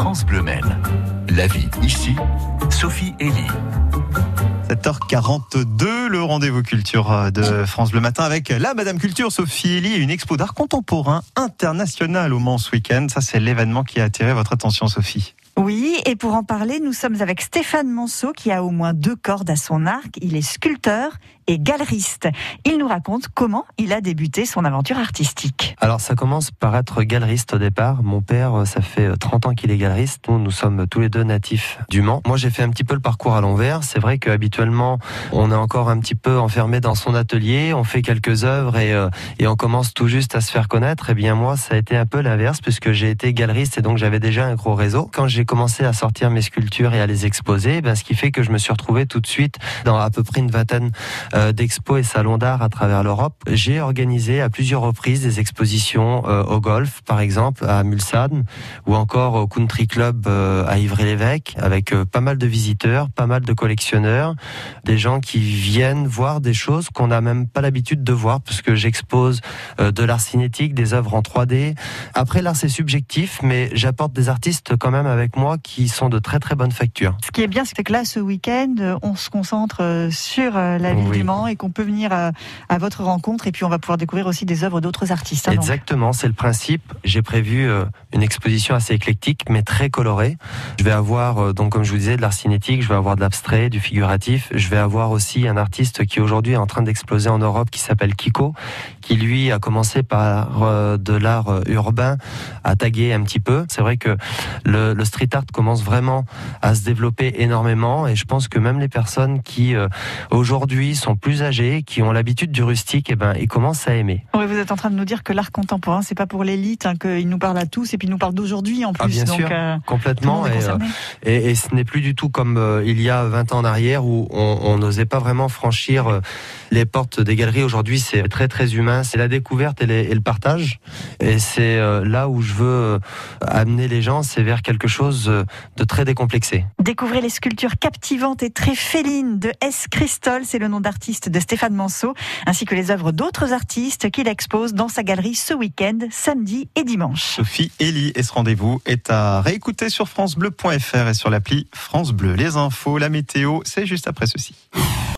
France Bleu Maine. La vie ici, Sophie Elie. 7h42, le rendez-vous culture de France Bleu Matin avec la Madame Culture Sophie Elie, une expo d'art contemporain international au Mans ce week-end. Ça, c'est l'événement qui a attiré votre attention, Sophie. Oui, et pour en parler, nous sommes avec Stéphane Monceau qui a au moins deux cordes à son arc. Il est sculpteur et galeriste. Il nous raconte comment il a débuté son aventure artistique. Alors ça commence par être galeriste au départ. Mon père, ça fait 30 ans qu'il est galeriste. Nous, nous sommes tous les deux natifs du Mans. Moi, j'ai fait un petit peu le parcours à l'envers. C'est vrai qu'habituellement, on est encore un petit peu enfermé dans son atelier. On fait quelques œuvres et, euh, et on commence tout juste à se faire connaître. Et eh bien moi, ça a été un peu l'inverse puisque j'ai été galeriste et donc j'avais déjà un gros réseau. Quand j'ai commencé à sortir mes sculptures et à les exposer, ben, ce qui fait que je me suis retrouvé tout de suite dans à peu près une vingtaine euh, d'expos et salons d'art à travers l'Europe. J'ai organisé à plusieurs reprises des expositions euh, au golf, par exemple, à Mulsanne, ou encore au Country Club euh, à Ivry-l'Évêque, avec pas mal de visiteurs, pas mal de collectionneurs, des gens qui viennent voir des choses qu'on n'a même pas l'habitude de voir, parce que j'expose de l'art cinétique, des œuvres en 3D. Après, l'art, c'est subjectif, mais j'apporte des artistes quand même avec moi qui sont de très très bonnes factures. Ce qui est bien, c'est que là, ce week-end, on se concentre sur la ville du Mans et qu'on peut venir à, votre rencontre et puis on va pouvoir découvrir aussi des œuvres d'autres artistes. Hein, Exactement, c'est le principe. J'ai prévu euh, une exposition assez éclectique mais très colorée. Je vais avoir euh, donc comme je vous disais de l'art cinétique, je vais avoir de l'abstrait, du figuratif. Je vais avoir aussi un artiste qui aujourd'hui est en train d'exploser en Europe qui s'appelle Kiko, qui lui a commencé par euh, de l'art urbain à taguer un petit peu. C'est vrai que le, le, street art commence vraiment à se développer énormément et je pense que même les personnes qui aujourd'hui sont plus âgés, qui ont l'habitude du rustique, et eh ben, ils commencent à aimer. Oui, vous êtes en train de nous dire que l'art contemporain, c'est pas pour l'élite, hein, qu'il nous parle à tous, et puis il nous parle d'aujourd'hui en ah, plus. bien sûr, euh, complètement. Euh, et, et, ce n'est plus du tout comme euh, il y a 20 ans en arrière où on n'osait pas vraiment franchir les portes des galeries. Aujourd'hui, c'est très très humain. C'est la découverte et, et, le partage. Et c'est là où je veux amener les gens, c'est vers quelque chose de très décomplexé. Découvrez les sculptures captivantes et très félines de S. Christol, c'est le nom d'artiste de Stéphane Manceau, ainsi que les œuvres d'autres artistes qu'il expose dans sa galerie ce week-end, samedi et dimanche. Sophie Elie, et ce rendez-vous est à réécouter sur FranceBleu.fr et sur l'appli France Bleu. Les infos, la météo, c'est juste après ceci.